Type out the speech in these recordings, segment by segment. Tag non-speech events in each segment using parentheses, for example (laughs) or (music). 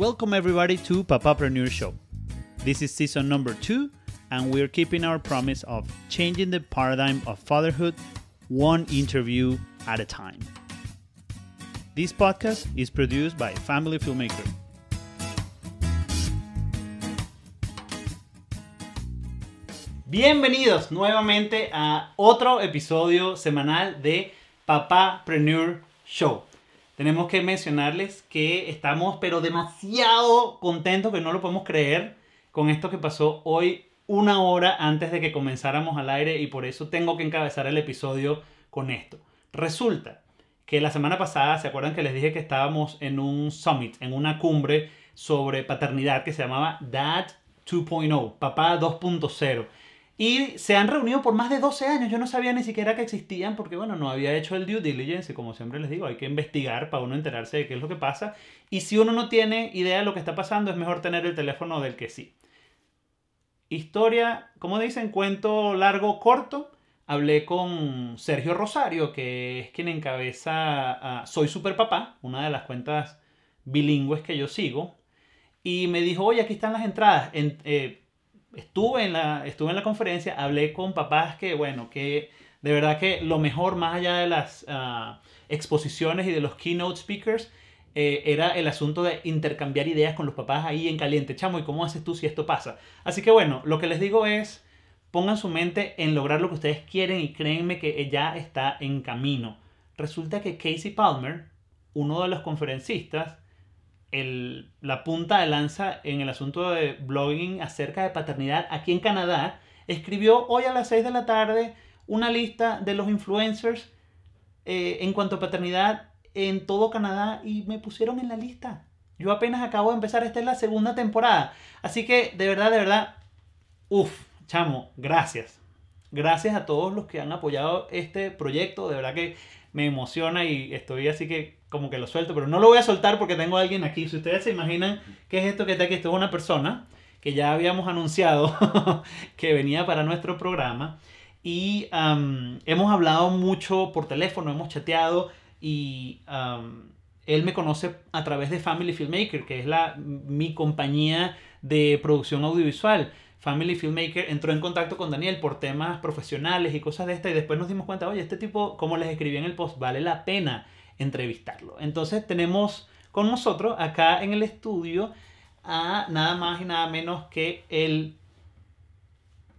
Welcome everybody to Papapreneur Show. This is season number two, and we're keeping our promise of changing the paradigm of fatherhood one interview at a time. This podcast is produced by Family Filmmaker. Bienvenidos nuevamente a otro episodio semanal de Papapreneur Show. Tenemos que mencionarles que estamos pero demasiado contentos que no lo podemos creer con esto que pasó hoy una hora antes de que comenzáramos al aire y por eso tengo que encabezar el episodio con esto. Resulta que la semana pasada, ¿se acuerdan que les dije que estábamos en un summit, en una cumbre sobre paternidad que se llamaba Dad 2.0, Papá 2.0? Y se han reunido por más de 12 años. Yo no sabía ni siquiera que existían porque, bueno, no había hecho el due diligence. Como siempre les digo, hay que investigar para uno enterarse de qué es lo que pasa. Y si uno no tiene idea de lo que está pasando, es mejor tener el teléfono del que sí. Historia, como dicen, cuento largo, corto. Hablé con Sergio Rosario, que es quien encabeza Soy Super Papá, una de las cuentas bilingües que yo sigo. Y me dijo, oye, aquí están las entradas. En, eh, estuve en la, estuve en la conferencia, hablé con papás que, bueno, que de verdad que lo mejor, más allá de las ah, exposiciones y de los keynote speakers, eh, era el asunto de intercambiar ideas con los papás ahí en caliente. Chamo, ¿y cómo haces tú si esto pasa? Así que bueno, lo que les digo es, pongan su mente en lograr lo que ustedes quieren y créanme que ya está en camino. Resulta que Casey Palmer, uno de los conferencistas, la punta de lanza en el asunto de blogging acerca de paternidad aquí en Canadá, escribió hoy a las 6 de la tarde una lista de los influencers eh, en cuanto a paternidad en todo Canadá y me pusieron en la lista. Yo apenas acabo de empezar, esta es la segunda temporada. Así que de verdad, de verdad, uff, chamo, gracias. Gracias a todos los que han apoyado este proyecto. De verdad que me emociona y estoy así que como que lo suelto, pero no lo voy a soltar porque tengo a alguien aquí. Si ustedes se imaginan qué es esto que está aquí, esto es una persona que ya habíamos anunciado (laughs) que venía para nuestro programa y hemos hablado mucho por teléfono, hemos chateado y él me conoce a través de Family Filmmaker, que es la, mi compañía de producción audiovisual. Family Filmmaker entró en contacto con Daniel por temas profesionales y cosas de esta y después nos dimos cuenta, oye, este tipo, como les escribí en el post, vale la pena entrevistarlo. Entonces tenemos con nosotros acá en el estudio a nada más y nada menos que el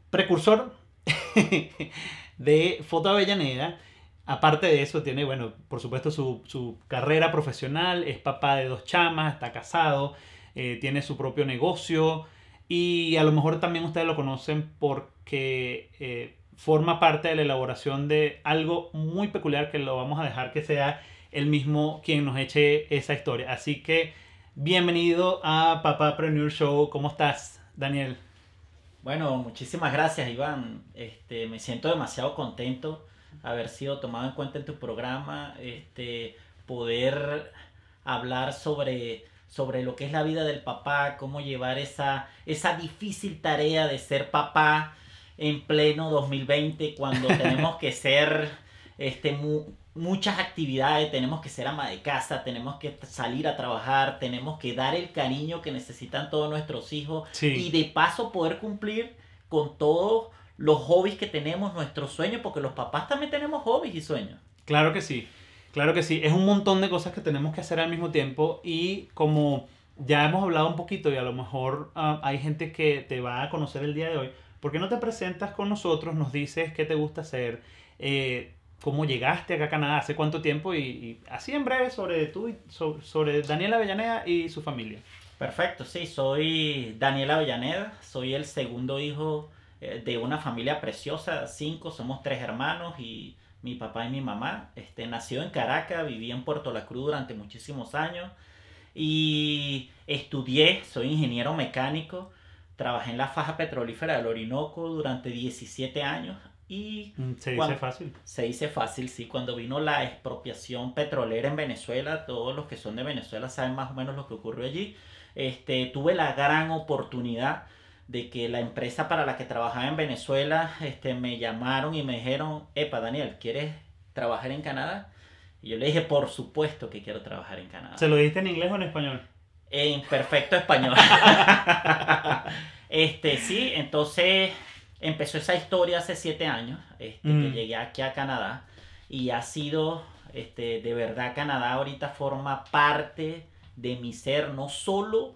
precursor (laughs) de Foto Avellaneda. Aparte de eso, tiene, bueno, por supuesto su, carrera profesional, es papá de dos chamas, está casado, eh, tiene su propio negocio y a lo mejor también ustedes lo conocen porque eh, forma parte de la elaboración de algo muy peculiar que lo vamos a dejar que sea el mismo quien nos eche esa historia. Así que bienvenido a Papá Preneur Show. ¿Cómo estás, Daniel? Bueno, muchísimas gracias, Iván. Este, me siento demasiado contento haber sido tomado en cuenta en tu programa, este, poder hablar sobre, sobre lo que es la vida del papá, cómo llevar esa, esa difícil tarea de ser papá en pleno 2020 cuando (laughs) tenemos que ser este, muchas actividades, tenemos que ser ama de casa, tenemos que salir a trabajar, tenemos que dar el cariño que necesitan todos nuestros hijos y de paso poder cumplir con todos los hobbies que tenemos, nuestros sueños, porque los papás también tenemos hobbies y sueños. Claro que sí, claro que sí, es un montón de cosas que tenemos que hacer al mismo tiempo y como ya hemos hablado un poquito y a lo mejor ah, hay gente que te va a conocer el día de hoy, ¿por qué no te presentas con nosotros, nos dices qué te gusta hacer? Eh, cómo llegaste acá a Canadá, hace cuánto tiempo y, así en breve sobre tú y sobre, Daniela Avellaneda y su familia. Perfecto, sí, soy Daniela Avellaneda, soy el segundo hijo eh, de una familia preciosa, cinco, somos tres hermanos y mi papá y mi mamá. Este, nació en Caracas, viví en Puerto La Cruz durante muchísimos años y estudié, soy ingeniero mecánico, trabajé en la faja petrolífera del Orinoco durante 17 años y mm, se dice fácil. Se dice fácil, sí. Cuando vino la expropiación petrolera en Venezuela, todos los que son de Venezuela saben más o menos lo que ocurrió allí. Este, tuve la gran oportunidad de que la empresa para la que trabajaba en Venezuela este, me llamaron y me dijeron, Epa, Daniel, ¿quieres trabajar en Canadá? Y yo le dije, por supuesto que quiero trabajar en Canadá. ¿Se lo dijiste en inglés o en español? En perfecto español. (laughs) este, sí, entonces empezó esa historia hace siete años, este, que Mm. llegué aquí a Canadá y ha sido, este, de verdad Canadá ahorita forma parte de mi ser, no solo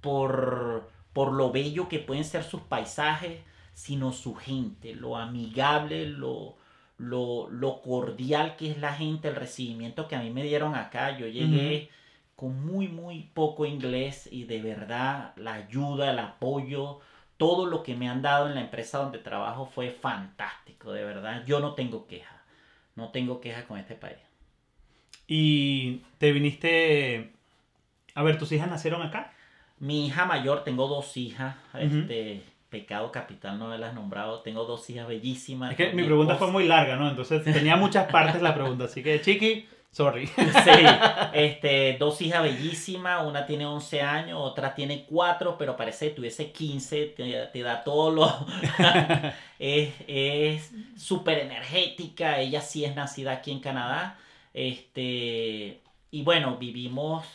por, por lo bello que pueden ser sus paisajes, sino su gente, lo amigable, lo, lo, lo cordial que es la gente, el recibimiento que a mí me dieron acá. Yo llegué con muy, muy poco inglés y de verdad la ayuda, el apoyo, todo lo que me han dado en la empresa donde trabajo fue fantástico, de verdad. Yo no tengo queja, no tengo queja con este país. Y te viniste... A ver, ¿tus hijas nacieron acá? Mi hija mayor, tengo dos hijas, este, pecado capital no haberlas nombrado, tengo dos hijas bellísimas. Es que mi mi pregunta esposa. fue muy larga, ¿no? Entonces tenía muchas partes la pregunta, así que chiqui, sorry. Sí, este, dos hijas bellísimas, una tiene 11 años, otra tiene 4, pero parece que tuviese 15, te, te da todo lo... (laughs) es es súper energética, ella sí es nacida aquí en Canadá, este, y bueno, vivimos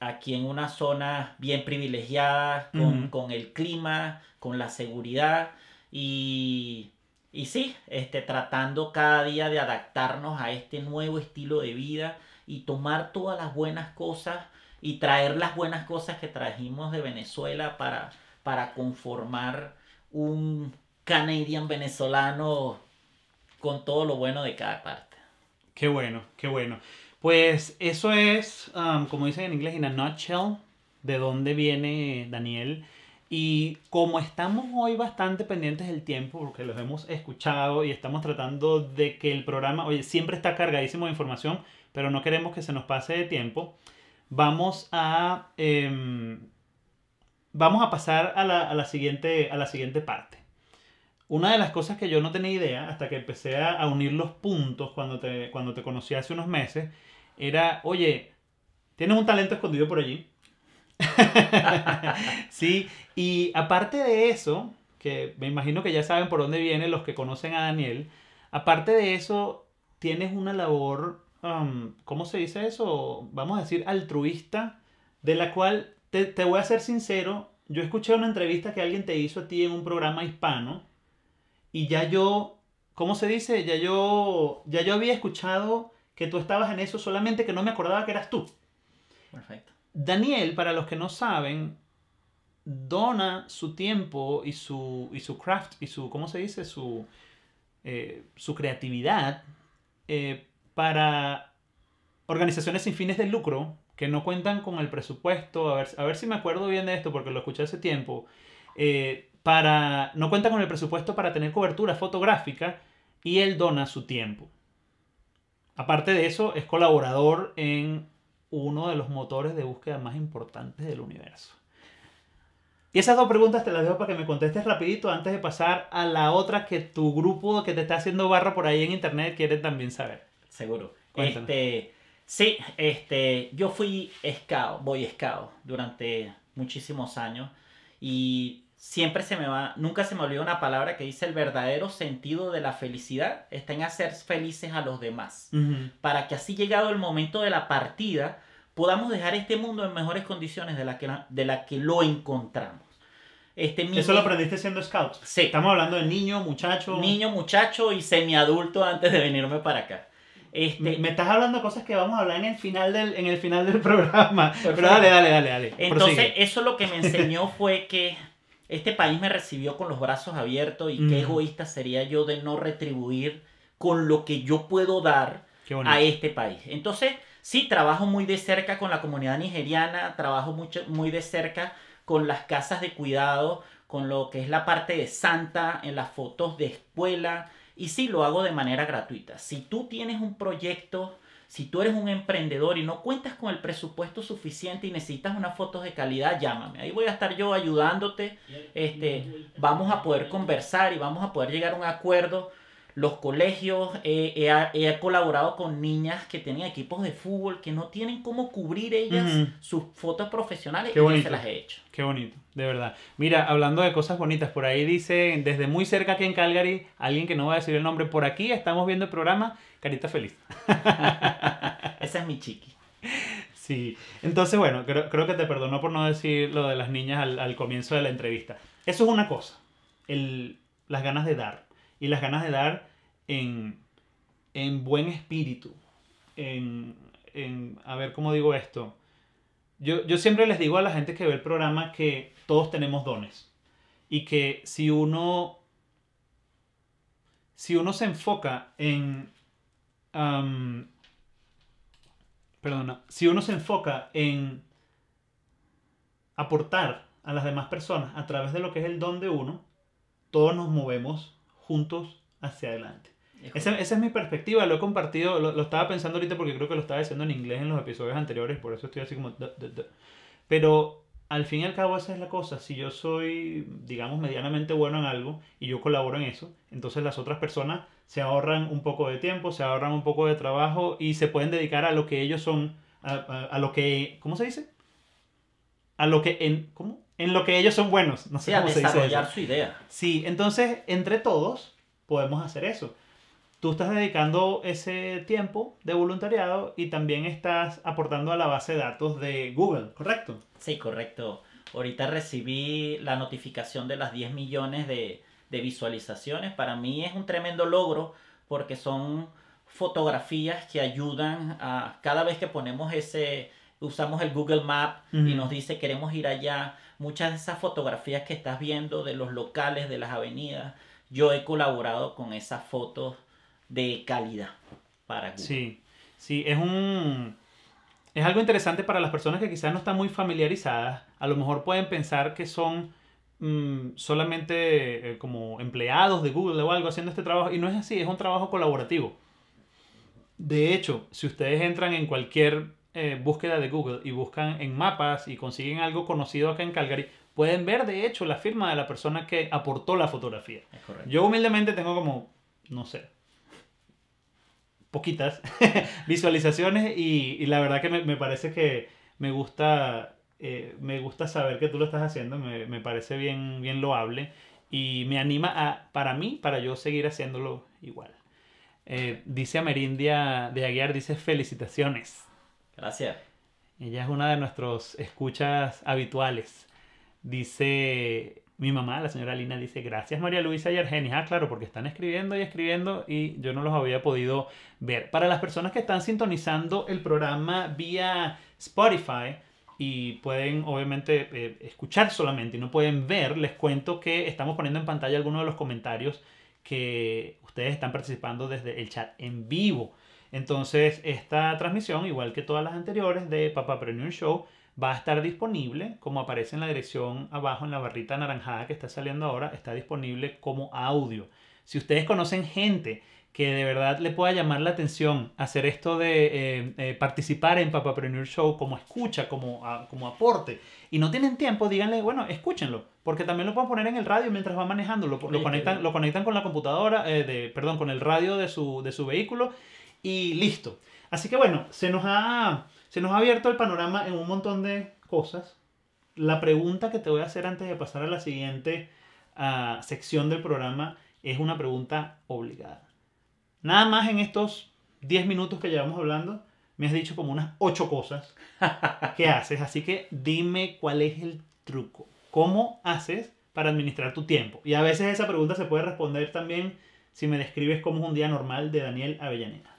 aquí en una zona bien privilegiada, con, con el clima, con la seguridad, y... Y sí, este, tratando cada día de adaptarnos a este nuevo estilo de vida y tomar todas las buenas cosas y traer las buenas cosas que trajimos de Venezuela para, para conformar un Canadian venezolano con todo lo bueno de cada parte. Qué bueno, qué bueno. Pues eso es, um, como dicen en inglés, in a nutshell, de dónde viene Daniel. Y como estamos hoy bastante pendientes del tiempo, porque los hemos escuchado y estamos tratando de que el programa, oye, siempre está cargadísimo de información, pero no queremos que se nos pase de tiempo, vamos a, em, vamos a pasar a la, a la siguiente, a la siguiente parte. Una de las cosas que yo no tenía idea hasta que empecé a, a unir los puntos cuando te, cuando te conocí hace unos meses era, oye, tienes un talento escondido por allí. (laughs) sí, y aparte de eso, que me imagino que ya saben por dónde vienen los que conocen a Daniel, aparte de eso, tienes una labor, ¿cómo se dice eso? Vamos a decir altruista, de la cual te, te voy a ser sincero, yo escuché una entrevista que alguien te hizo a ti en un programa hispano y ya yo, ¿cómo se dice? Ya yo, ya yo había escuchado que tú estabas en eso, solamente que no me acordaba que eras tú. Perfecto. Daniel, para los que no saben, dona su tiempo y su, y su craft y su, ¿cómo se dice? Su, eh, su creatividad eh, para organizaciones sin fines de lucro que no cuentan con el presupuesto, a ver, a ver si me acuerdo bien de esto porque lo escuché hace tiempo, eh, para, no cuenta con el presupuesto para tener cobertura fotográfica y él dona su tiempo. Aparte de eso, es colaborador en uno de los motores de búsqueda más importantes del universo. Y esas dos preguntas te las dejo para que me contestes rapidito antes de pasar a la otra que tu grupo que te está haciendo barra por ahí en internet quiere también saber. Seguro. Este, sí, este, yo fui scout, boy scout durante muchísimos años y siempre se me va, nunca se me olvida una palabra que dice el verdadero sentido de la felicidad está en hacer felices a los demás. Para que así llegado el momento de la partida podamos dejar este mundo en mejores condiciones de la que, de la que lo encontramos. Este, mi- Eso lo aprendiste siendo scout. Sí. Estamos hablando de niño, muchacho. Niño, muchacho y semiadulto antes de venirme para acá. Este, Me, estás hablando de cosas que vamos a hablar en el final del, en el final del (laughs) programa. Pero dale, dale, dale, dale. Entonces, Prosigue. eso lo que me enseñó fue que este país me recibió con los brazos abiertos y qué Mm. egoísta sería yo de no retribuir con lo que yo puedo dar a este país. Entonces, sí, trabajo muy de cerca con la comunidad nigeriana, trabajo mucho, muy de cerca con las casas de cuidado, con lo que es la parte de Santa, en las fotos de escuela, y sí, lo hago de manera gratuita. Si tú tienes un proyecto, si tú eres un emprendedor y no cuentas con el presupuesto suficiente y necesitas unas fotos de calidad, llámame. Ahí voy a estar yo ayudándote. Este, vamos a poder conversar y vamos a poder llegar a un acuerdo. Los colegios, eh, he, he colaborado con niñas que tienen equipos de fútbol que no tienen cómo cubrir ellas sus fotos profesionales Qué y yo se las he hecho. Qué bonito, de verdad. Mira, hablando de cosas bonitas, por ahí dice, desde muy cerca aquí en Calgary, alguien que no va a decir el nombre, por aquí estamos viendo el programa, Carita Feliz. (laughs) Esa es mi chiqui. Sí, entonces bueno, creo, creo que te perdonó por no decir lo de las niñas al, al comienzo de la entrevista. Eso es una cosa, el, las ganas de dar. Y las ganas de dar en, en buen espíritu. En, en, a ver, ¿cómo digo esto? Yo, yo siempre les digo a la gente que ve el programa que todos tenemos dones. Y que si uno, si uno se enfoca en... perdona, si uno se enfoca en aportar a las demás personas a través de lo que es el don de uno, todos nos movemos juntos hacia adelante. Esa, esa es mi perspectiva, lo he compartido, lo, lo estaba pensando ahorita porque creo que lo estaba diciendo en inglés en los episodios anteriores, por eso estoy así como... Pero al fin y al cabo esa es la cosa, si yo soy, digamos, medianamente bueno en algo y yo colaboro en eso, entonces las otras personas se ahorran un poco de tiempo, se ahorran un poco de trabajo y se pueden dedicar a lo que ellos son, a, a- a lo que, ¿cómo se dice? A lo que, en, ¿cómo? En lo que ellos son buenos, no sé Sí, a cómo se dice desarrollar su idea. Sí, entonces entre todos podemos hacer eso. Tú estás dedicando ese tiempo de voluntariado y también estás aportando a la base de datos de Google, ¿correcto? Sí, correcto. Ahorita recibí la notificación de las 10 millones de, de visualizaciones. Para mí es un tremendo logro porque son fotografías que ayudan a cada vez que ponemos ese, usamos el Google Map y nos dice queremos ir allá. Muchas de esas fotografías que estás viendo de los locales, de las avenidas, yo he colaborado con esas fotos de calidad para Google. Sí, sí, es un... Es algo interesante para las personas que quizás no están muy familiarizadas. A lo mejor pueden pensar que son mm, solamente eh, como empleados de Google o algo haciendo este trabajo y no es así, es un trabajo colaborativo. De hecho, si ustedes entran en cualquier eh, búsqueda de Google y buscan en mapas y consiguen algo conocido acá en Calgary, pueden ver de hecho la firma de la persona que aportó la fotografía. Yo humildemente tengo como, no sé, poquitas (laughs) visualizaciones y, y la verdad que me, me parece que me gusta, eh, me gusta saber que tú lo estás haciendo, me, me parece bien, bien loable y me anima a, para mí, para yo seguir haciéndolo igual. Eh, dice Amerindia de Aguiar, dice felicitaciones. Gracias. Ella es una de nuestros escuchas habituales. Dice mi mamá, la señora Lina, dice gracias María Luisa y Argenis. Ah, claro, porque están escribiendo y escribiendo y yo no los había podido ver. Para las personas que están sintonizando el programa vía Spotify y pueden obviamente eh, escuchar solamente y no pueden ver, les cuento que estamos poniendo en pantalla algunos de los comentarios que ustedes están participando desde el chat en vivo. Entonces, esta transmisión, igual que todas las anteriores de Papapreneur Show, va a estar disponible, como aparece en la dirección abajo en la barrita anaranjada que está saliendo ahora, está disponible como audio. Si ustedes conocen gente que de verdad le pueda llamar la atención hacer esto de eh, eh, participar en Papapreneur Show como escucha, como, a- como aporte, y no tienen tiempo, díganle, bueno, escúchenlo, porque también lo pueden poner en el radio mientras van manejando, lo, conectan, lo conectan con la computadora, eh, de, perdón, con el radio de su, de su vehículo y listo. Así que bueno, se nos ha, se nos ha abierto el panorama en un montón de cosas. La pregunta que te voy a hacer antes de pasar a la siguiente ah, sección del programa es una pregunta obligada. Nada más en estos 10 minutos que llevamos hablando, me has dicho como unas 8 cosas (laughs) que haces. Así que dime cuál es el truco. ¿Cómo haces para administrar tu tiempo? Y a veces esa pregunta se puede responder también si me describes cómo es un día normal de Daniel Avellaneda.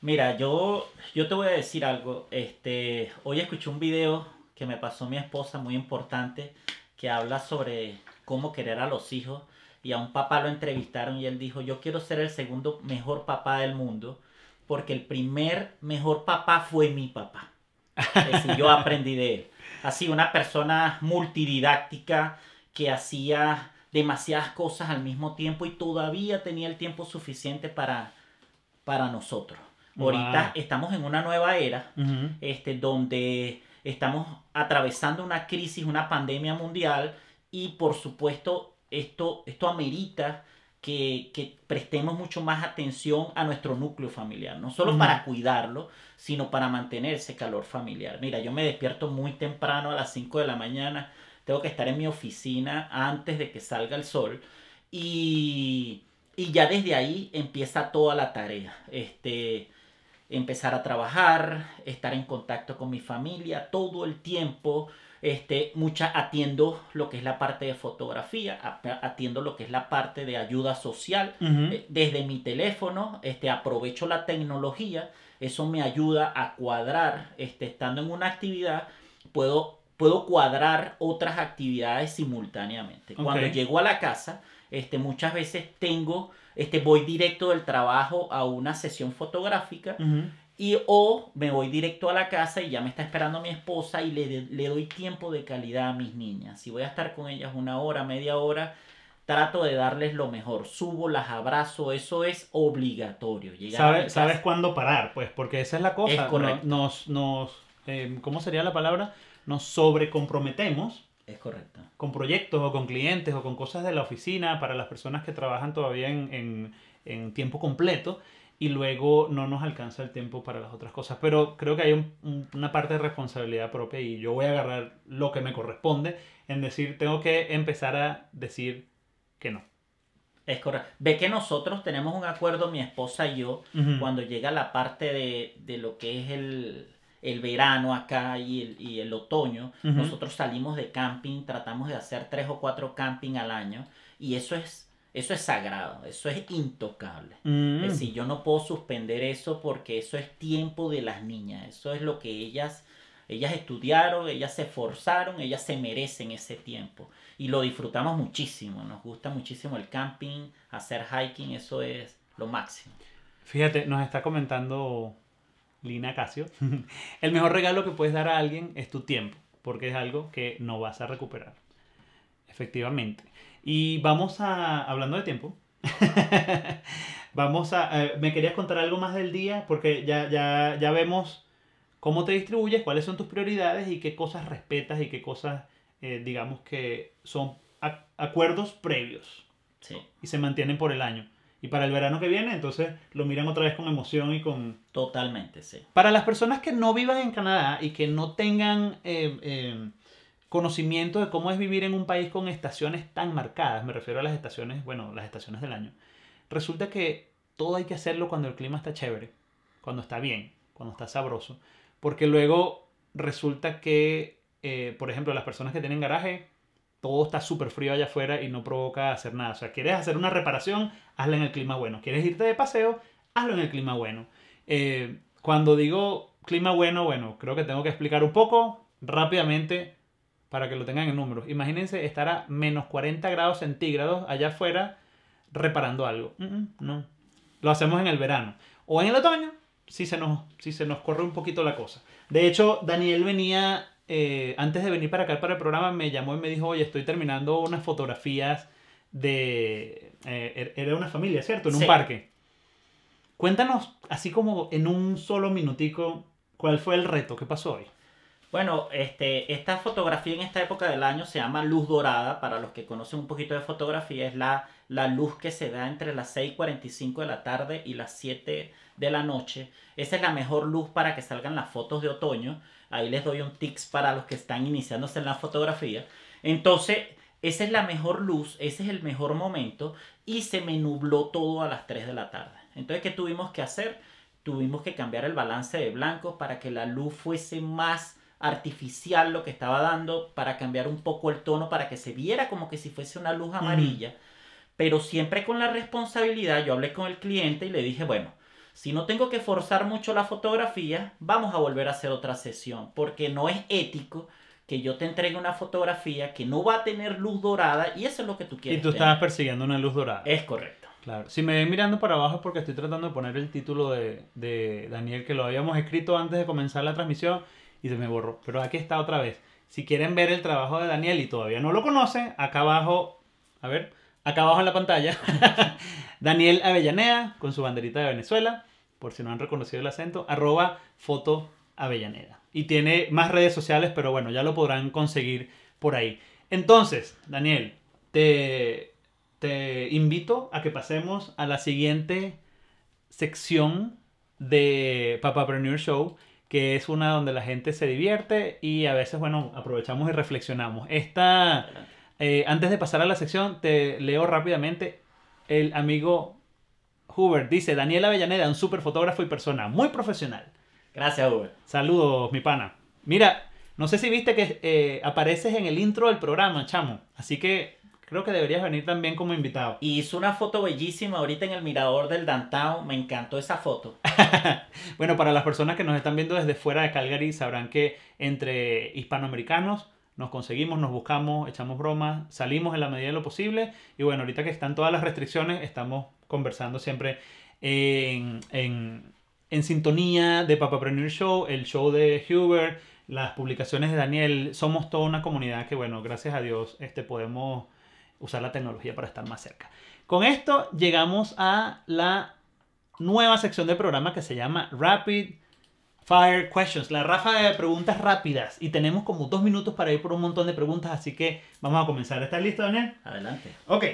Mira, yo, yo te voy a decir algo. Este, hoy escuché un video que me pasó mi esposa muy importante que habla sobre cómo querer a los hijos y a un papá lo entrevistaron y él dijo, yo quiero ser el segundo mejor papá del mundo porque el primer mejor papá fue mi papá. Es decir, yo aprendí de él. Así, una persona multididáctica que hacía demasiadas cosas al mismo tiempo y todavía tenía el tiempo suficiente para, para nosotros. Ahorita Wow. estamos en una nueva era este, donde estamos atravesando una crisis, una pandemia mundial y por supuesto esto, esto amerita que, que prestemos mucho más atención a nuestro núcleo familiar, no solo para cuidarlo, sino para mantener ese calor familiar. Mira, yo me despierto muy temprano a las 5 de la mañana, tengo que estar en mi oficina antes de que salga el sol y, y ya desde ahí empieza toda la tarea. Este, empezar a trabajar, estar en contacto con mi familia todo el tiempo. Este, mucha atiendo lo que es la parte de fotografía, atiendo lo que es la parte de ayuda social. Eh, desde mi teléfono, este, aprovecho la tecnología. Eso me ayuda a cuadrar, este, estando en una actividad, puedo, puedo cuadrar otras actividades simultáneamente. Cuando llego a la casa, este, muchas veces tengo, este, voy directo del trabajo a una sesión fotográfica y o me voy directo a la casa y ya me está esperando mi esposa y le, le doy tiempo de calidad a mis niñas. Si voy a estar con ellas una hora, media hora, trato de darles lo mejor. Subo, las abrazo, eso es obligatorio. ¿Sabes, ¿Sabes cuándo parar? Pues porque esa es la cosa. nos, nos, eh, ¿Cómo sería la palabra? Nos sobrecomprometemos es correcto. Con proyectos o con clientes o con cosas de la oficina para las personas que trabajan todavía en, tiempo completo y luego no nos alcanza el tiempo para las otras cosas. Pero creo que hay una parte de responsabilidad propia y yo voy a agarrar lo que me corresponde en decir, tengo que empezar a decir que no. Es correcto. Ve que nosotros tenemos un acuerdo, mi esposa y yo, cuando llega la parte de, de lo que es el, el verano acá y el, y el otoño, nosotros salimos de camping, tratamos de hacer tres o cuatro camping al año y eso es, eso es sagrado, eso es intocable. Mm. Es decir, yo no puedo suspender eso porque eso es tiempo de las niñas, eso es lo que ellas, ellas estudiaron, ellas se esforzaron, ellas se merecen ese tiempo y lo disfrutamos muchísimo, nos gusta muchísimo el camping, hacer hiking, eso es lo máximo. Fíjate, nos está comentando Lina Casio, (laughs) el mejor regalo que puedes dar a alguien es tu tiempo, porque es algo que no vas a recuperar. Efectivamente. Y vamos a, hablando de tiempo, (laughs) vamos a, eh, me querías contar algo más del día, porque ya, ya, ya vemos cómo te distribuyes, cuáles son tus prioridades y qué cosas respetas y qué cosas, eh, digamos que son acuerdos previos. Sí. Y se mantienen por el año y para el verano que viene, entonces lo miran otra vez con emoción y con... Totalmente, sí. Para las personas que no vivan en Canadá y que no tengan eh, eh, conocimiento de cómo es vivir en un país con estaciones tan marcadas, me refiero a las estaciones, bueno, las estaciones del año, resulta que todo hay que hacerlo cuando el clima está chévere, cuando está bien, cuando está sabroso, porque luego resulta que, eh, por ejemplo, las personas que tienen garaje, todo está súper frío allá afuera y no provoca hacer nada. O sea, quieres hacer una reparación, hazla en el clima bueno. Quieres irte de paseo, hazlo en el clima bueno. Eh, cuando digo clima bueno, bueno, creo que tengo que explicar un poco rápidamente para que lo tengan en números. Imagínense estar a menos 40 grados centígrados allá afuera reparando algo. no. Lo hacemos en el verano. O en el otoño, si se, nos, si se nos corre un poquito la cosa. De hecho, Daniel venía eh, antes de venir para acá para el programa, me llamó y me dijo, oye, estoy terminando unas fotografías de... Eh, er, era una familia, ¿cierto? En un parque. Cuéntanos, así como en un solo minutico, ¿cuál fue el reto? ¿Qué pasó hoy? Bueno, este, esta fotografía en esta época del año se llama luz dorada. Para los que conocen un poquito de fotografía, es la, la luz que se da entre las 6.45 de la tarde y las 7 de la noche. Esa es la mejor luz para que salgan las fotos de otoño. Ahí les doy un tips para los que están iniciándose en la fotografía. Entonces, esa es la mejor luz, ese es el mejor momento y se me nubló todo a las 3 de la tarde. Entonces, ¿qué tuvimos que hacer? Tuvimos que cambiar el balance de blancos para que la luz fuese más artificial lo que estaba dando, para cambiar un poco el tono, para que se viera como que si fuese una luz amarilla. Pero siempre con la responsabilidad, yo hablé con el cliente y le dije, bueno, si no tengo que forzar mucho la fotografía, vamos a volver a hacer otra sesión, porque no es ético que yo te entregue una fotografía que no va a tener luz dorada y eso es lo que tú quieres. Y tú estabas persiguiendo una luz dorada. Es correcto. Claro. Si me ven mirando para abajo es porque estoy tratando de poner el título de, de Daniel que lo habíamos escrito antes de comenzar la transmisión y se me borró. Pero aquí está otra vez. Si quieren ver el trabajo de Daniel y todavía no lo conocen, acá abajo, a ver, acá abajo en la pantalla, (laughs) Daniel Avellaneda con su banderita de Venezuela por si no han reconocido el acento, arroba foto avellaneda. Y tiene más redes sociales, pero bueno, ya lo podrán conseguir por ahí. Entonces, Daniel, te, te invito a que pasemos a la siguiente sección de Papapreneur Show, que es una donde la gente se divierte y a veces, bueno, aprovechamos y reflexionamos. Esta, eh, antes de pasar a la sección, te leo rápidamente. El amigo Hubert dice, Daniel Avellaneda, un super fotógrafo y persona, muy profesional. Gracias, Uber. Saludos, mi pana. Mira, no sé si viste que eh, apareces en el intro del programa, chamo. Así que creo que deberías venir también como invitado. Y hizo una foto bellísima ahorita en el mirador del downtown. Me encantó esa foto. (laughs) bueno, para las personas que nos están viendo desde fuera de Calgary, sabrán que entre hispanoamericanos nos conseguimos, nos buscamos, echamos bromas, salimos en la medida de lo posible. Y bueno, ahorita que están todas las restricciones, estamos conversando siempre en, en, en sintonía de Papapreneur Show, el show de Hubert, las publicaciones de Daniel. Somos toda una comunidad que, bueno, gracias a Dios, este, podemos usar la tecnología para estar más cerca. Con esto llegamos a la nueva sección del programa que se llama Rapid Fire Questions, la ráfaga de preguntas rápidas. Y tenemos como dos minutos para ir por un montón de preguntas, así que vamos a comenzar. ¿Estás listo, Daniel? Adelante. Ok.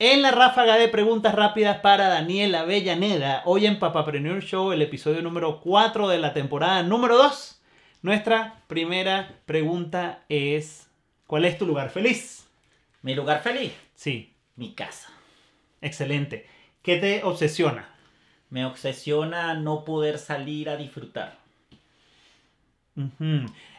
En la ráfaga de preguntas rápidas para Daniel Avellaneda, hoy en Papapreneur Show, el episodio número 4 de la temporada número 2, nuestra primera pregunta es, ¿cuál es tu lugar feliz? ¿Mi lugar feliz? Sí, Mi casa. excelente. ¿Qué te obsesiona? Me obsesiona no poder salir a disfrutar.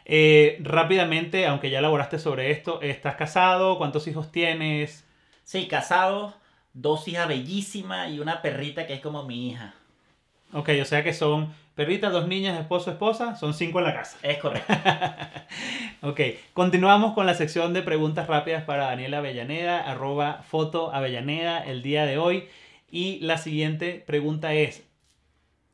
Eh, rápidamente, aunque ya elaboraste sobre esto, ¿estás casado? ¿Cuántos hijos tienes? Sí, casado, dos hijas bellísimas y una perrita que es como mi hija. Ok, o sea que son perritas, dos niñas, esposo, esposa, son cinco en la casa. Es correcto. (laughs) Ok, continuamos con la sección de preguntas rápidas para Daniela Avellaneda, arroba foto Avellaneda el día de hoy. Y la siguiente pregunta es,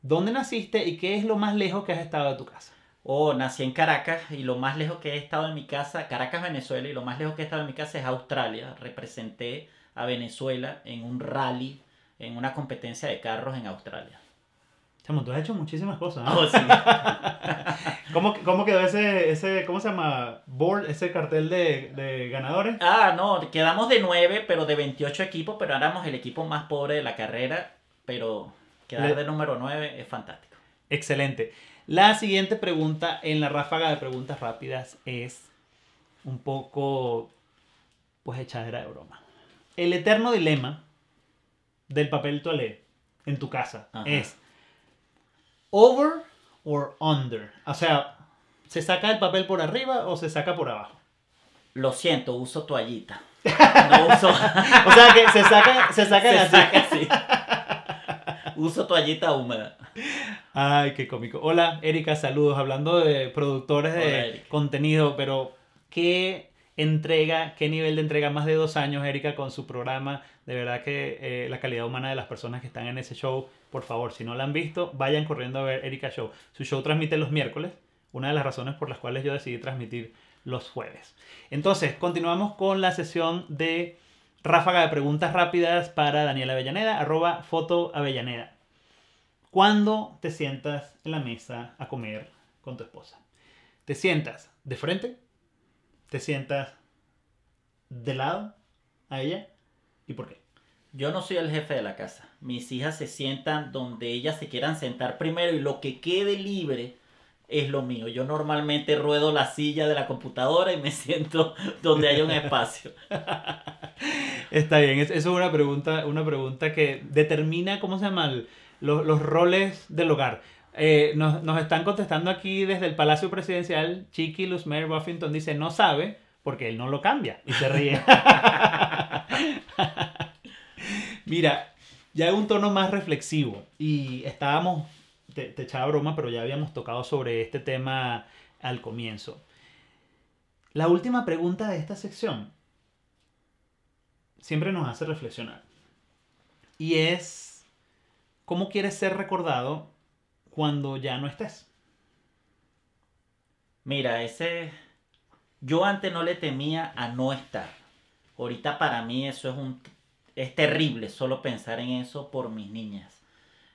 ¿dónde naciste y qué es lo más lejos que has estado de tu casa? Oh, nací en Caracas y lo más lejos que he estado en mi casa, Caracas, Venezuela, y lo más lejos que he estado en mi casa es Australia. Representé a Venezuela en un rally, en una competencia de carros en Australia. Chamo, tú has hecho muchísimas cosas. ¿no? Oh, sí. (laughs) ¿Cómo, cómo quedó ese, ese, cómo se llama? Board, ese cartel de, de ganadores. Ah, no, quedamos de 9, pero de 28 equipos, pero éramos el equipo más pobre de la carrera, pero quedar Le- de número 9 es fantástico. Excelente. La siguiente pregunta en la ráfaga de preguntas rápidas es un poco, pues, echadera de broma. El eterno dilema del papel toalé en tu casa Ajá. es over or under. O sea, ¿se saca el papel por arriba o se saca por abajo? Lo siento, uso toallita. No uso. (laughs) O sea, que se saca, se saca Se así. saca así. Uso toallita húmeda. Ay, qué cómico. Hola, Erika, saludos. Hablando de productores de Erika. contenido, pero qué entrega, qué nivel de entrega, más de dos años, Erika, con su programa. De verdad que eh, la calidad humana de las personas que están en ese show, por favor, si no la han visto, vayan corriendo a ver Erika Show. Su show transmite los miércoles, una de las razones por las cuales yo decidí transmitir los jueves. Entonces, continuamos con la sesión de ráfaga de preguntas rápidas para Daniela Avellaneda, arroba foto Avellaneda. ¿Cuándo te sientas en la mesa a comer con tu esposa? ¿Te sientas de frente? ¿Te sientas de lado a ella? ¿Y por qué? Yo no soy el jefe de la casa. Mis hijas se sientan donde ellas se quieran sentar primero y lo que quede libre es lo mío. Yo normalmente ruedo la silla de la computadora y me (laughs) siento donde haya un espacio. Está bien, es- eso es una pregunta, una pregunta que determina, ¿cómo se llama? Los, los roles del hogar. Eh, nos, nos están contestando aquí desde el Palacio Presidencial. Chiqui Luzmer Buffington dice, no sabe porque él no lo cambia. Y se ríe. (laughs) Mira, ya es un tono más reflexivo. Y estábamos, te, echaba broma, pero ya habíamos tocado sobre este tema al comienzo. La última pregunta de esta sección siempre nos hace reflexionar. Y es, ¿cómo quieres ser recordado cuando ya no estés? Mira, ese... Yo antes no le temía a no estar. Ahorita para mí eso es un... Es terrible solo pensar en eso por mis niñas.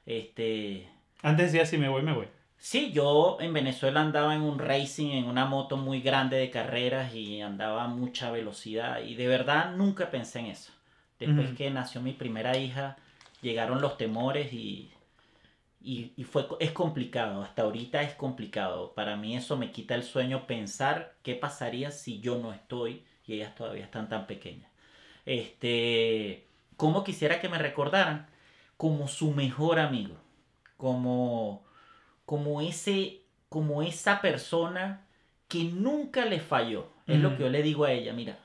Este... Antes decía, si me voy, me voy. Sí, yo en Venezuela andaba en un racing, en una moto muy grande de carreras y andaba a mucha velocidad y de verdad nunca pensé en eso. Después Ujú. que nació mi primera hija, llegaron los temores y, y, y fue, es complicado, hasta ahorita es complicado. Para mí eso me quita el sueño pensar qué pasaría si yo no estoy y ellas todavía están tan pequeñas. Este, ¿Cómo quisiera que me recordaran? Como su mejor amigo, como, como, ese, como esa persona que nunca le falló. Es lo que yo le digo a ella, mira,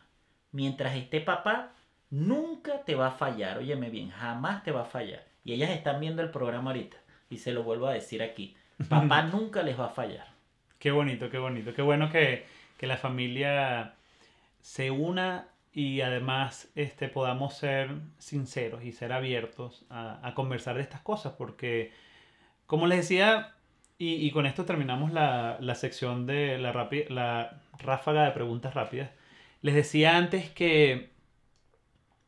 mientras esté papá, nunca te va a fallar, óyeme bien, jamás te va a fallar. Y ellas están viendo el programa ahorita, y se lo vuelvo a decir aquí, papá (laughs) nunca les va a fallar. Qué bonito, qué bonito, qué bueno que, que la familia se una y además este, podamos ser sinceros y ser abiertos a, a conversar de estas cosas, porque como les decía, y, y con esto terminamos la, la sección de la, la ráfaga de preguntas rápidas, les decía antes que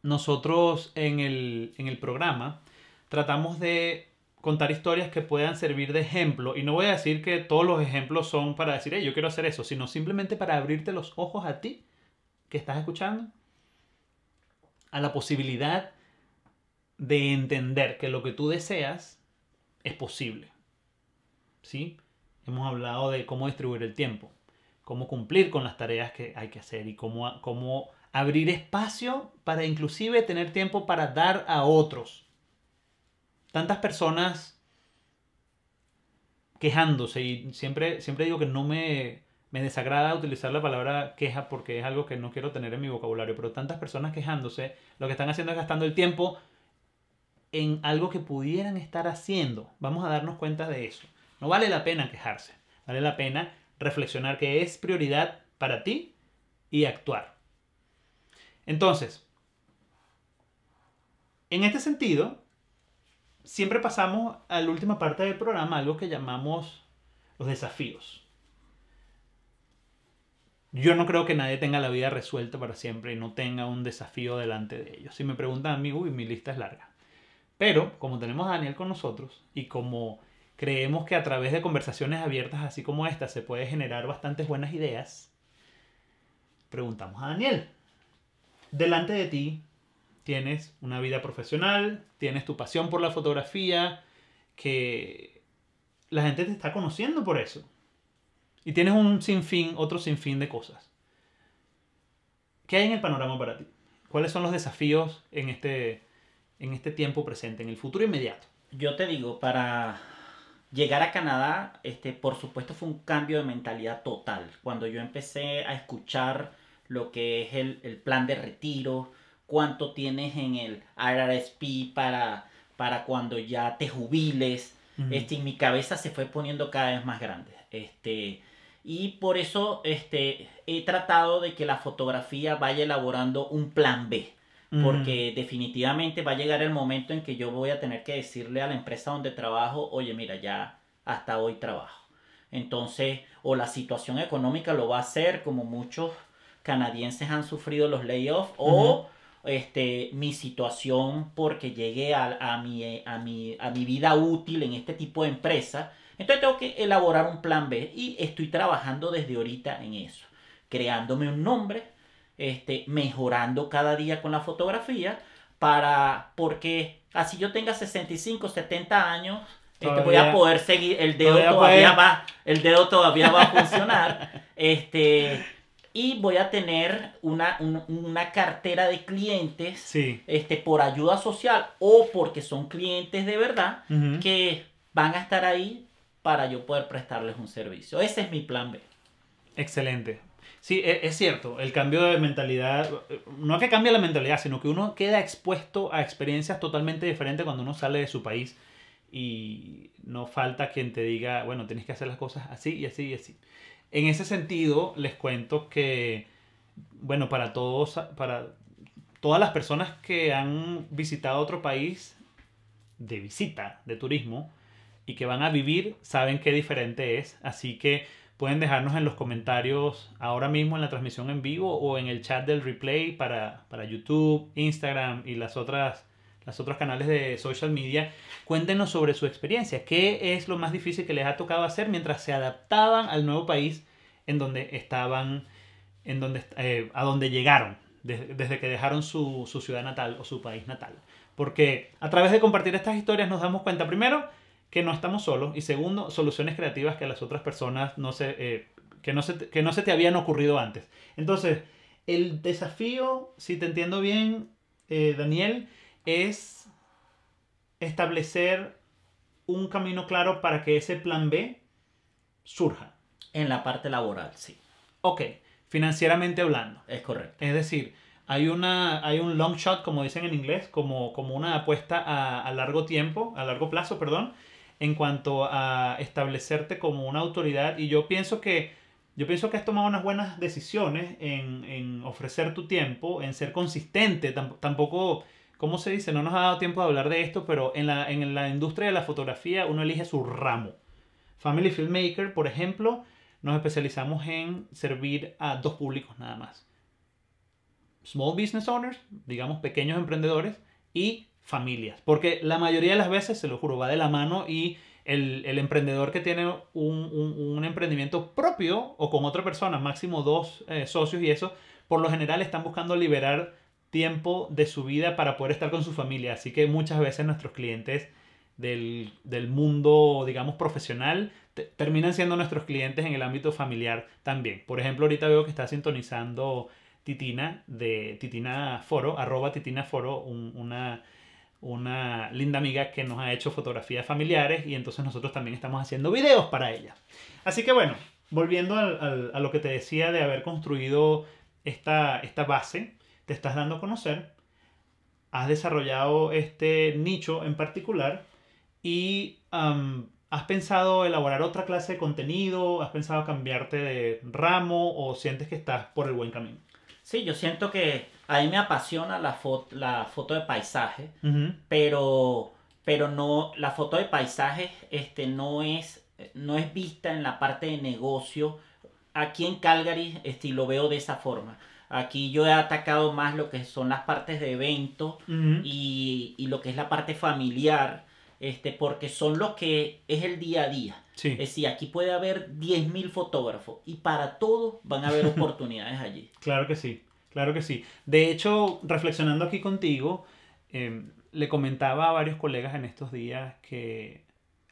nosotros en el, en el programa tratamos de contar historias que puedan servir de ejemplo. Y no voy a decir que todos los ejemplos son para decir, hey, yo quiero hacer eso, sino simplemente para abrirte los ojos a ti que estás escuchando, a la posibilidad de entender que lo que tú deseas es posible. ¿Sí? Hemos hablado de cómo distribuir el tiempo, cómo cumplir con las tareas que hay que hacer y cómo, cómo abrir espacio para inclusive tener tiempo para dar a otros. Tantas personas quejándose y siempre, siempre digo que no me, me desagrada utilizar la palabra queja porque es algo que no quiero tener en mi vocabulario, pero tantas personas quejándose, lo que están haciendo es gastando el tiempo en algo que pudieran estar haciendo. Vamos a darnos cuenta de eso. No vale la pena quejarse, vale la pena reflexionar que es prioridad para ti y actuar. Entonces, en este sentido, siempre pasamos a la última parte del programa, algo que llamamos los desafíos. Yo no creo que nadie tenga la vida resuelta para siempre y no tenga un desafío delante de ellos. Si me preguntan a mí, uy, mi lista es larga. Pero como tenemos a Daniel con nosotros y como creemos que a través de conversaciones abiertas así como esta se puede generar bastantes buenas ideas, preguntamos a Daniel. Delante de ti tienes una vida profesional, tienes tu pasión por la fotografía, que la gente te está conociendo por eso. Y tienes un sinfín, otro sinfín de cosas. ¿Qué hay en el panorama para ti? ¿Cuáles son los desafíos en este, en este tiempo presente, en el futuro inmediato? Yo te digo, para llegar a Canadá, este, por supuesto fue un cambio de mentalidad total. Cuando yo empecé a escuchar lo que es el, el plan de retiro, cuánto tienes en el RRSP para, para cuando ya te jubiles. este, y mi cabeza se fue poniendo cada vez más grande. Este, y por eso este, he tratado de que la fotografía vaya elaborando un plan B. Porque definitivamente va a llegar el momento en que yo voy a tener que decirle a la empresa donde trabajo, oye, mira, ya hasta hoy trabajo. Entonces, o la situación económica lo va a hacer, como muchos canadienses han sufrido los layoffs, o este, mi situación porque llegué a, a, mi, a, mi, a mi vida útil en este tipo de empresa. Entonces tengo que elaborar un plan B y estoy trabajando desde ahorita en eso, creándome un nombre, este, mejorando cada día con la fotografía para porque así yo tenga 65, 70 años, este, voy a poder seguir el dedo todavía, va, el dedo todavía va a (laughs) funcionar. este y voy a tener una, una cartera de clientes este, por ayuda social o porque son clientes de verdad que van a estar ahí para yo poder prestarles un servicio. Ese es mi plan B. Excelente. Sí, e, es cierto, el cambio de mentalidad, no que cambie la mentalidad, sino que uno queda expuesto a experiencias totalmente diferentes cuando uno sale de su país y no falta quien te diga, bueno, tienes que hacer las cosas así y así y así. En ese sentido, les cuento que, bueno, para todos, para todas las personas que han visitado otro país de visita, de turismo, y que van a vivir, saben qué diferente es. Así que pueden dejarnos en los comentarios ahora mismo en la transmisión en vivo o en el chat del replay para, para YouTube, Instagram y las otras los otros canales de social media, cuéntenos sobre su experiencia. ¿Qué es lo más difícil que les ha tocado hacer mientras se adaptaban al nuevo país en donde estaban, en donde, eh, a donde llegaron, desde, que dejaron su, su ciudad natal o su país natal? Porque a través de compartir estas historias nos damos cuenta, primero, que no estamos solos y segundo, soluciones creativas que a las otras personas no se, eh, que, no se, que no se te habían ocurrido antes. Entonces, el desafío, si te entiendo bien, eh, Daniel, es establecer un camino claro para que ese plan B surja. En la parte laboral, sí. Ok, financieramente hablando. Es correcto. Es decir, hay, una, hay un long shot, como dicen en inglés, como, como una apuesta a, a largo tiempo, a largo plazo, perdón, en cuanto a establecerte como una autoridad. Y yo pienso que, yo pienso que has tomado unas buenas decisiones en, en ofrecer tu tiempo, en ser consistente. Tamp- tampoco, ¿cómo se dice? No nos ha dado tiempo de hablar de esto, pero en la, en la industria de la fotografía uno elige su ramo. Family Filmmaker, por ejemplo, nos especializamos en servir a dos públicos nada más. Small business owners, digamos pequeños emprendedores, y familias. Porque la mayoría de las veces, se lo juro, va de la mano y el, el emprendedor que tiene un, un- emprendimiento propio o con otra persona, máximo dos eh, socios y eso, por lo general están buscando liberar tiempo de su vida para poder estar con su familia. Así que muchas veces nuestros clientes del, del mundo, digamos, profesional, te- terminan siendo nuestros clientes en el ámbito familiar también. Por ejemplo, ahorita veo que está sintonizando Titina de Titina Foro, arroba Titina Foro, un- una, una linda amiga que nos ha hecho fotografías familiares y entonces nosotros también estamos haciendo videos para ella. Así que bueno, volviendo a lo que te decía de haber construido esta, esta base, te estás dando a conocer, has desarrollado este nicho en particular y has pensado elaborar otra clase de contenido, has pensado cambiarte de ramo o sientes que estás por el buen camino. Sí, yo siento que a mí me apasiona la foto, la foto de paisaje, pero, pero no, la foto de paisaje este, no, es, no es vista en la parte de negocio. Aquí en Calgary este, lo veo de esa forma. Aquí yo he atacado más lo que son las partes de evento y, y lo que es la parte familiar, este, porque son lo que es el día a día. Sí. Es decir, aquí puede haber 10.000 fotógrafos y para todos van a haber (laughs) oportunidades allí. Claro que sí, claro que sí. De hecho, reflexionando aquí contigo, eh, le comentaba a varios colegas en estos días que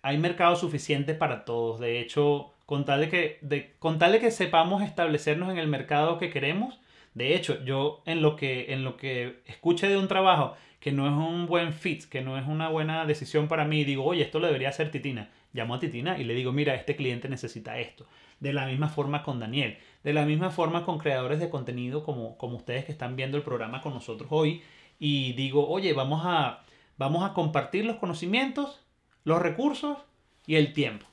hay mercado suficiente para todos. De hecho, con tal de que, de, con tal de que sepamos establecernos en el mercado que queremos, de hecho, yo en lo que, en lo que escuche de un trabajo que no es un buen fit, que no es una buena decisión para mí, digo, oye, esto lo debería hacer Titina. Llamo a Titina y le digo, mira, este cliente necesita esto. De la misma forma con Daniel. De la misma forma con creadores de contenido como, como ustedes que están viendo el programa con nosotros hoy. Y digo, oye, vamos a, vamos a compartir los conocimientos, los recursos y el tiempo.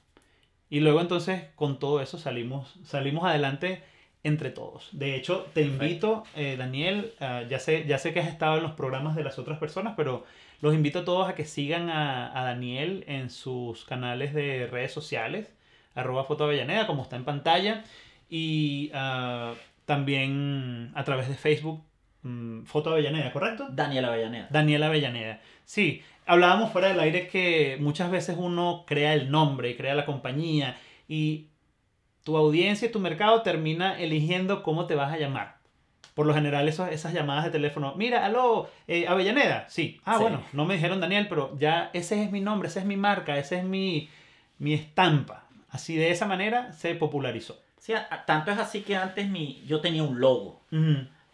Y luego entonces con todo eso salimos, salimos adelante entre todos. De hecho, te invito, eh, Daniel, ya, sé, ya sé que has estado en los programas de las otras personas, pero los invito a todos a que sigan a, a Daniel en sus canales de redes sociales, arroba Foto Avellaneda, como está en pantalla, y ah, también a través de Facebook, mm, Foto Avellaneda, ¿correcto? Daniela Avellaneda. Daniela Avellaneda. Sí, hablábamos fuera del aire que muchas veces uno crea el nombre, crea la compañía y tu audiencia y tu mercado termina eligiendo cómo te vas a llamar. Por lo general, esas llamadas de teléfono, mira, aló, eh, Avellaneda, sí. Ah, Sí. bueno, no me dijeron Daniel, pero ya ese es mi nombre, esa es mi marca, esa es mi, mi estampa. Así de esa manera se popularizó. Sí, tanto es así que antes mi, yo tenía un logo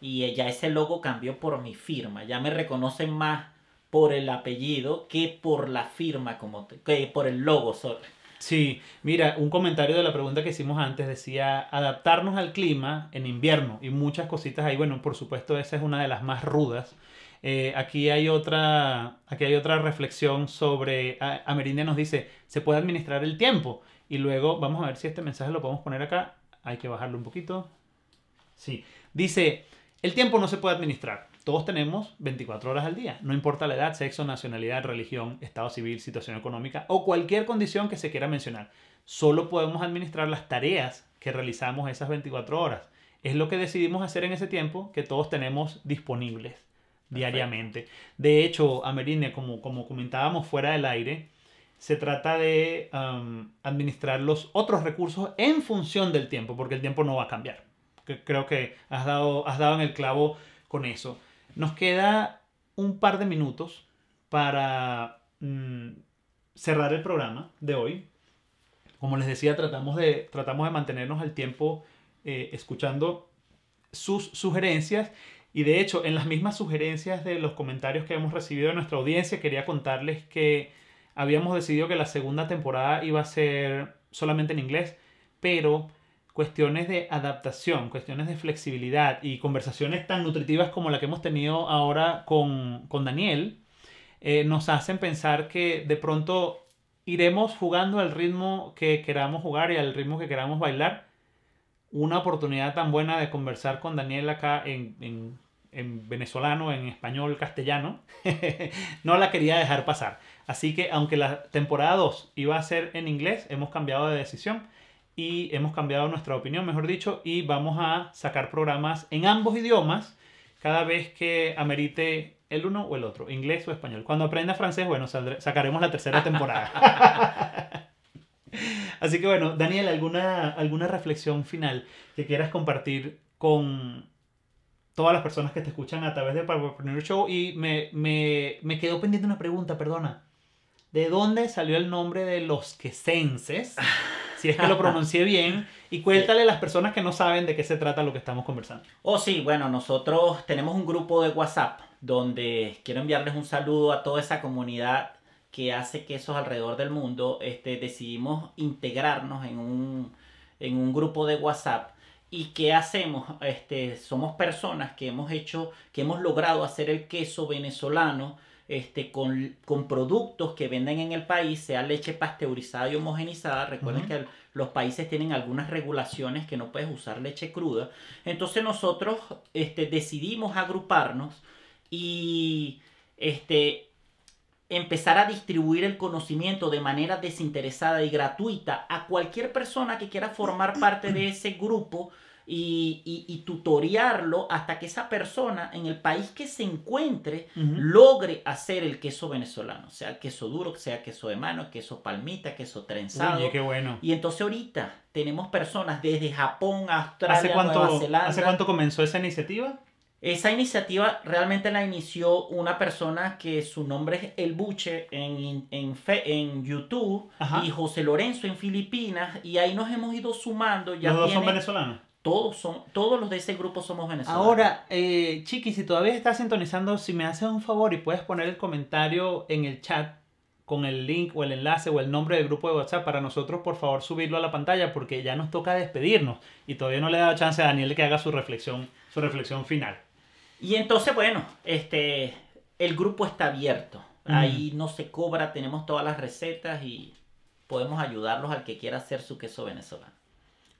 y eh, ya ese logo cambió por mi firma. Ya me reconocen más por el apellido que por la firma, como que por el logo. sorry. Sí, mira, un comentario de la pregunta que hicimos antes decía adaptarnos al clima en invierno y muchas cositas ahí. Bueno, por supuesto, esa es una de las más rudas. Eh, aquí hay otra, aquí hay otra reflexión sobre, a- Amerindia nos dice, se puede administrar el tiempo. Y luego vamos a ver si este mensaje lo podemos poner acá. Hay que bajarlo un poquito. Sí, dice, el tiempo no se puede administrar. Todos tenemos 24 horas al día, no importa la edad, sexo, nacionalidad, religión, estado civil, situación económica o cualquier condición que se quiera mencionar. Solo podemos administrar las tareas que realizamos esas 24 horas. Es lo que decidimos hacer en ese tiempo que todos tenemos disponibles diariamente. De hecho, Amerine, como, como comentábamos fuera del aire, se trata de um, administrar los otros recursos en función del tiempo, porque el tiempo no va a cambiar. Creo que has dado, has dado en el clavo con eso. Nos queda un par de minutos para mm, cerrar el programa de hoy. Como les decía, tratamos de, tratamos de mantenernos al tiempo eh, escuchando sus sugerencias Y de hecho, en las mismas sugerencias de los comentarios que hemos recibido de nuestra audiencia, quería contarles que habíamos decidido que la segunda temporada iba a ser solamente en inglés, pero cuestiones de adaptación, cuestiones de flexibilidad y conversaciones tan nutritivas como la que hemos tenido ahora con, con Daniel, eh, nos hacen pensar que de pronto iremos jugando al ritmo que queramos jugar y al ritmo que queramos bailar. Una oportunidad tan buena de conversar con Daniel acá en, en, en venezolano, en español, castellano, (laughs) no la quería dejar pasar. Así que aunque la temporada 2 iba a ser en inglés, hemos cambiado de decisión y hemos cambiado nuestra opinión, mejor dicho, y vamos a sacar programas en ambos idiomas cada vez que amerite el uno o el otro, inglés o español. Cuando aprenda francés, bueno, sacaremos la tercera temporada. (laughs) Así que bueno, Daniel, ¿alguna, ¿alguna reflexión final que quieras compartir con todas las personas que te escuchan a través de Papapreneur Show? Y me, me, me quedó pendiente una pregunta, perdona. ¿De dónde salió el nombre de los quesenses? Si es (laughs) que lo pronuncié bien, y cuéntale a las personas que no saben de qué se trata lo que estamos conversando. Oh, sí, bueno, nosotros tenemos un grupo de WhatsApp donde quiero enviarles un saludo a toda esa comunidad que hace quesos alrededor del mundo. Este, decidimos integrarnos en un, en un grupo de WhatsApp. ¿Y qué hacemos? Este, somos personas que hemos hecho, que hemos logrado hacer el queso venezolano este, con, con, productos que venden en el país, sea leche pasteurizada y homogenizada. Recuerden que los países tienen algunas regulaciones que no puedes usar leche cruda. Entonces nosotros este, decidimos agruparnos y este, empezar a distribuir el conocimiento de manera desinteresada y gratuita a cualquier persona que quiera formar parte de ese grupo y, y, tutoriarlo hasta que esa persona en el país que se encuentre logre hacer el queso venezolano, sea queso duro, sea queso de mano, queso palmita, queso trenzado. qué bueno. Y entonces ahorita tenemos personas desde Japón, Australia, Nueva Zelanda. ¿Hace cuánto comenzó esa iniciativa? Esa iniciativa realmente la inició una persona que su nombre es El Buche en, en, en YouTube y José Lorenzo en Filipinas y ahí nos hemos ido sumando. Ya ¿Los dos son venezolanos? Todos, son, todos los de ese grupo somos venezolanos. Ahora, eh, Chiqui, si todavía estás sintonizando, si me haces un favor y puedes poner el comentario en el chat con el link o el enlace o el nombre del grupo de WhatsApp para nosotros, por favor, subirlo a la pantalla porque ya nos toca despedirnos y todavía no le he dado chance a Daniel que haga su reflexión, su reflexión final. Y entonces, bueno, este, el grupo está abierto. Ahí no se cobra, tenemos todas las recetas y podemos ayudarlos al que quiera hacer su queso venezolano.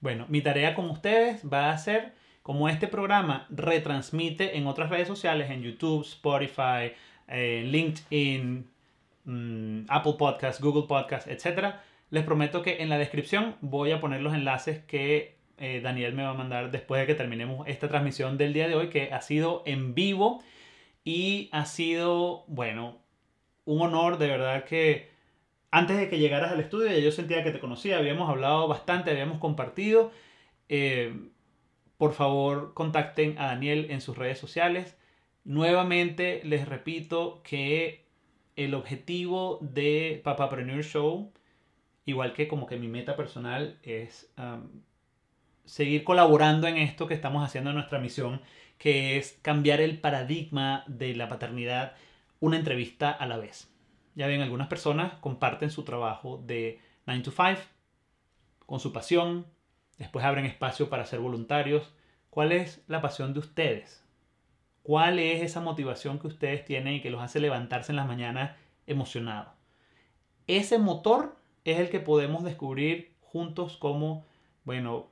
Bueno, mi tarea con ustedes va a ser, como este programa retransmite en otras redes sociales, en YouTube, Spotify, LinkedIn, mm, Apple Podcasts, Google Podcasts, etc. Les prometo que en la descripción voy a poner los enlaces que eh, Daniel me va a mandar después de que terminemos esta transmisión del día de hoy, que ha sido en vivo y ha sido, bueno, un honor de verdad que antes de que llegaras al estudio yo sentía que te conocía, habíamos hablado bastante, habíamos compartido. Eh, por favor, contacten a Daniel en sus redes sociales. Nuevamente les repito que el objetivo de Papapreneur Show, igual que como que mi meta personal, es seguir colaborando en esto que estamos haciendo en nuestra misión, que es cambiar el paradigma de la paternidad una entrevista a la vez. Ya ven, algunas personas comparten su trabajo de 9 to 5 con su pasión, después abren espacio para ser voluntarios. ¿Cuál es la pasión de ustedes? ¿Cuál es esa motivación que ustedes tienen y que los hace levantarse en las mañanas emocionados? Ese motor es el que podemos descubrir juntos como, bueno,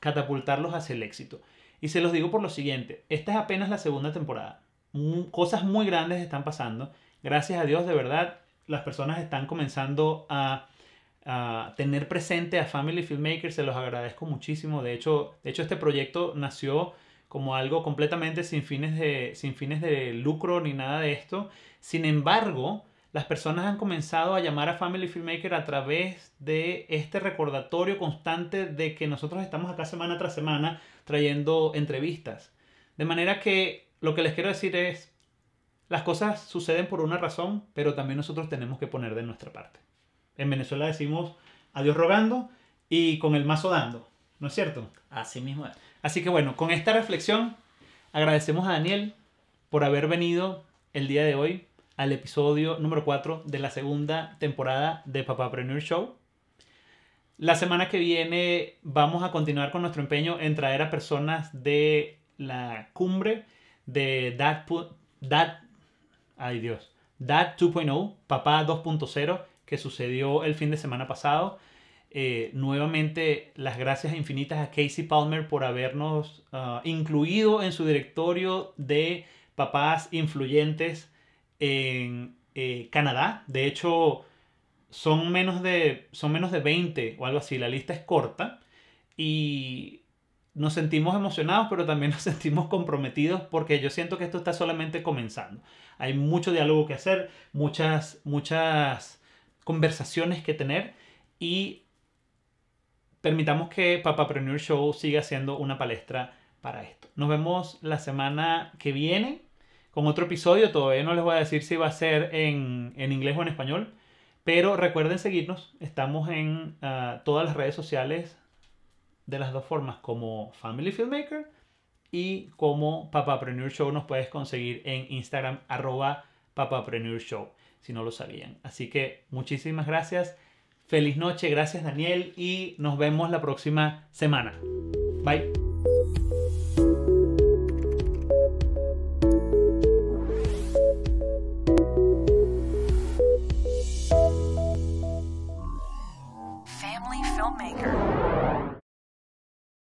catapultarlos hacia el éxito. Y se los digo por lo siguiente, esta es apenas la segunda temporada. Cosas muy grandes están pasando. Gracias a Dios, de verdad, las personas están comenzando a, tener presente a Family Filmmakers. Se los agradezco muchísimo. De hecho, de hecho, este proyecto nació como algo completamente sin fines de, sin fines de lucro ni nada de esto. Sin embargo, las personas han comenzado a llamar a Family Filmmaker a través de este recordatorio constante de que nosotros estamos acá semana tras semana trayendo entrevistas. De manera que lo que les quiero decir es, las cosas suceden por una razón, pero también nosotros tenemos que poner de nuestra parte. En Venezuela decimos adiós rogando y con el mazo dando, ¿no es cierto? Así mismo es. Así que bueno, con esta reflexión agradecemos a Daniel por haber venido el día de hoy al episodio número 4 de la segunda temporada de Papapreneur Show. La semana que viene vamos a continuar con nuestro empeño en traer a personas de la cumbre de Dad, Dad, ay Dios, Dad 2.0, Papá 2.0, que sucedió el fin de semana pasado. Eh, nuevamente, las gracias infinitas a Casey Palmer por habernos ah, incluido en su directorio de papás influyentes en eh, Canadá. De hecho, son menos de, son menos de 20 o algo así, la lista es corta y nos sentimos emocionados, pero también (laughs) nos sentimos comprometidos porque yo siento que esto está solamente comenzando. Hay mucho diálogo que hacer, muchas, muchas conversaciones que tener y permitamos que Papapreneur Show siga siendo una palestra para esto. Nos vemos la semana que viene con otro episodio. Todavía no les voy a decir si va a ser en, en inglés o en español. Pero recuerden seguirnos, estamos en ah, todas las redes sociales de las dos formas, como Family Filmmaker y como Papapreneur Show. Nos puedes conseguir en Instagram, arroba Show, si no lo sabían. Así que muchísimas gracias. Feliz noche, gracias Daniel y nos vemos la próxima semana. Bye.